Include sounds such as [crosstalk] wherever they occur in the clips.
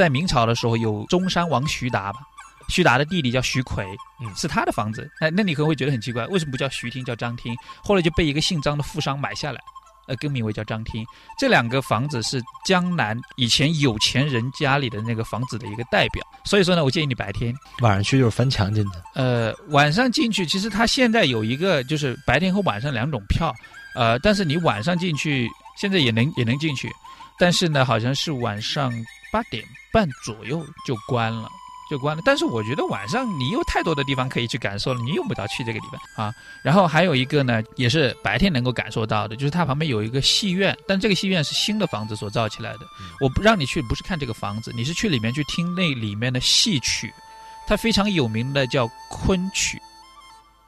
在明朝的时候有中山王徐达吧，徐达的弟弟叫徐奎，嗯是他的房子。哎，那你可能会觉得很奇怪，为什么不叫徐厅，叫张厅？后来就被一个姓张的富商买下来，呃，更名为叫张厅。这两个房子是江南以前有钱人家里的那个房子的一个代表。所以说呢，我建议你白天，晚上去就是翻墙进去。呃，晚上进去，其实它现在有一个就是白天和晚上两种票，呃，但是你晚上进去，现在也能也能进去，但是呢，好像是晚上八点半左右就关了。就关了，但是我觉得晚上你有太多的地方可以去感受了，你用不着去这个地方啊。然后还有一个呢，也是白天能够感受到的，就是它旁边有一个戏院，但这个戏院是新的房子所造起来的。我不让你去，不是看这个房子，你是去里面去听那里面的戏曲，它非常有名的叫昆曲。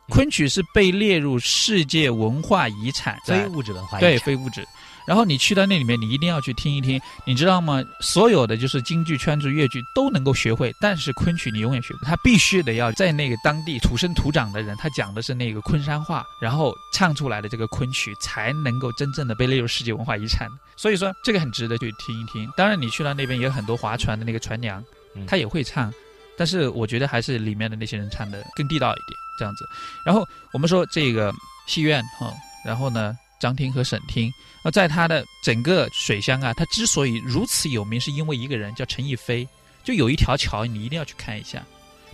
昆曲是被列入世界文化遗产，非物质文化遗产对非物质。然后你去到那里面，你一定要去听一听，你知道吗？所有的就是京剧、川剧、越剧都能够学会，但是昆曲你永远学不会。他必须得要在那个当地土生土长的人，他讲的是那个昆山话，然后唱出来的这个昆曲才能够真正的被列入世界文化遗产。所以说这个很值得去听一听。当然你去到那边也有很多划船的那个船娘，嗯她也会唱，但是我觉得还是里面的那些人唱的更地道一点，这样子。然后我们说这个戏院哈、然后呢张厅和沈厅，那在它的整个水乡啊，它之所以如此有名，是因为一个人叫陈逸飞，就有一条桥你一定要去看一下，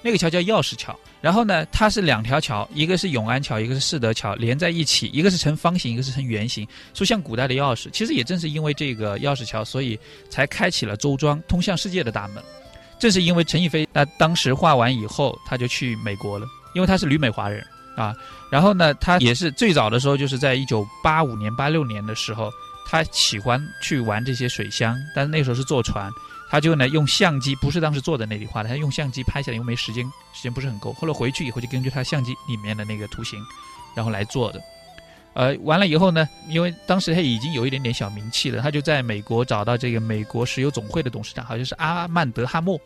那个桥叫钥匙桥。然后呢，它是两条桥，一个是永安桥，一个是世德桥，连在一起，一个是呈方形，一个是呈圆形，说像古代的钥匙。其实也正是因为这个钥匙桥，所以才开启了周庄通向世界的大门。正是因为陈逸飞，他当时画完以后，他就去美国了，因为他是旅美华人啊。然后呢，他也是最早的时候，就是在一九八五年、八六年的时候，他喜欢去玩这些水乡，但是那时候是坐船，他就呢用相机，不是当时坐在那里画的，他用相机拍下来，因为没时间，时间不是很够。后来回去以后，就根据他相机里面的那个图形，然后来做的。呃，完了以后呢，因为当时他已经有一点点小名气了，他就在美国找到这个美国石油总会的董事长，好像是阿曼德哈默。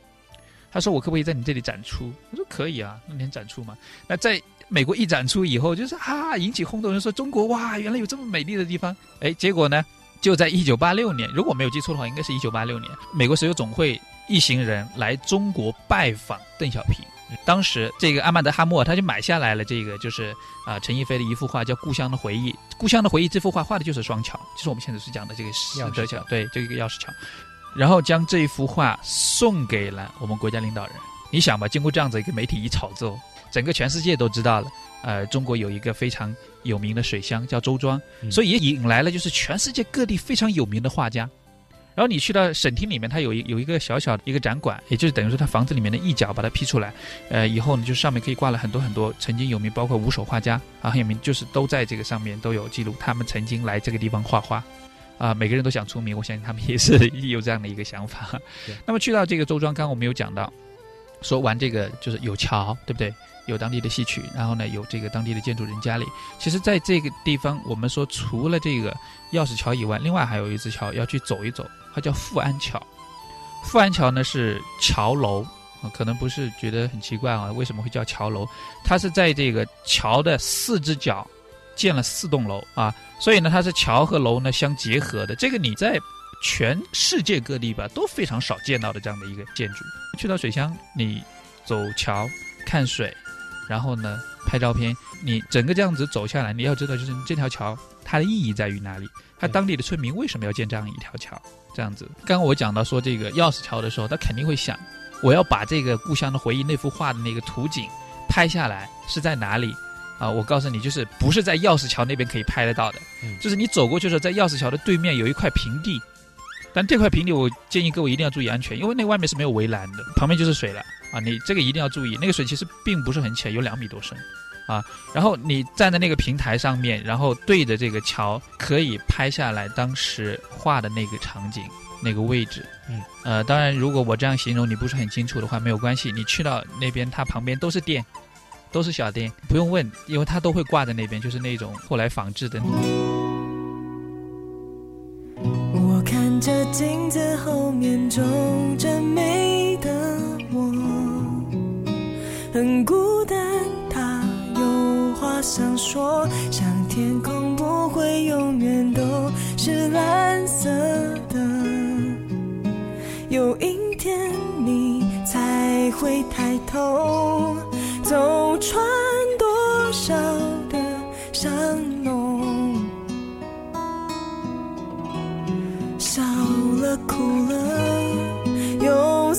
他说：“我可不可以在你这里展出？”我说：“可以啊，那能展出嘛？”那在美国一展出以后，就是啊，引起轰动，人说中国哇，原来有这么美丽的地方。哎，结果呢，就在一九八六年，如果没有记错的话，应该是一九八六年，美国石油总会一行人来中国拜访邓小平。当时这个阿曼德哈默他就买下来了这个就是啊、陈逸飞的一幅画叫《故乡的回忆》。《故乡的回忆》这幅画画的就是双桥，就是我们现在是讲的这个石钥匙桥德桥，对，这个钥匙桥。然后将这一幅画送给了我们国家领导人。你想吧，经过这样子一个媒体一炒作，整个全世界都知道了。呃，中国有一个非常有名的水乡叫周庄，嗯所以也引来了就是全世界各地非常有名的画家。然后你去到省厅里面，它有一有一个小小的一个展馆，也就是等于说它房子里面的一角把它劈出来，呃，以后呢就上面可以挂了很多很多曾经有名，包括五手画家啊很有名，就是都在这个上面都有记录，他们曾经来这个地方画画。啊，每个人都想出名，我相信他们也是 [laughs] 有这样的一个想法对。那么去到这个周庄，刚刚我们有讲到，说玩这个就是有桥，对不对？有当地的戏曲，然后呢有这个当地的建筑人家里。其实，在这个地方，我们说除了这个钥匙桥以外，另外还有一只桥要去走一走，它叫富安桥。富安桥呢是桥楼，啊可能不是觉得很奇怪啊，为什么会叫桥楼？它是在这个桥的四只脚建了四栋楼啊，所以呢，它是桥和楼呢相结合的。这个你在全世界各地吧都非常少见到的这样的一个建筑。去到水乡，你走桥看水，然后呢拍照片，你整个这样子走下来，你要知道就是这条桥它的意义在于哪里，它当地的村民为什么要建这样一条桥？这样子，刚刚我讲到说这个钥匙桥的时候，他肯定会想，我要把这个故乡的回忆那幅画的那个图景拍下来是在哪里？啊，我告诉你，就是不是在钥匙桥那边可以拍得到的，嗯就是你走过去的时候，在钥匙桥的对面有一块平地，但这块平地我建议各位一定要注意安全，因为那外面是没有围栏的，旁边就是水了啊，你这个一定要注意，那个水其实并不是很浅，有两米多深。啊，然后你站在那个平台上面，然后对着这个桥，可以拍下来当时画的那个场景、那个位置。嗯，呃，当然，如果我这样形容你不是很清楚的话，没有关系，你去到那边，它旁边都是店，都是小店，不用问，因为它都会挂在那边，就是那种后来仿制的。我看着镜子后面皱着眉的我，很孤单。他有话想说，像天空不会永远都是蓝色的。有阴天，你才会抬头，穿多少的香浓？笑了，哭了，有。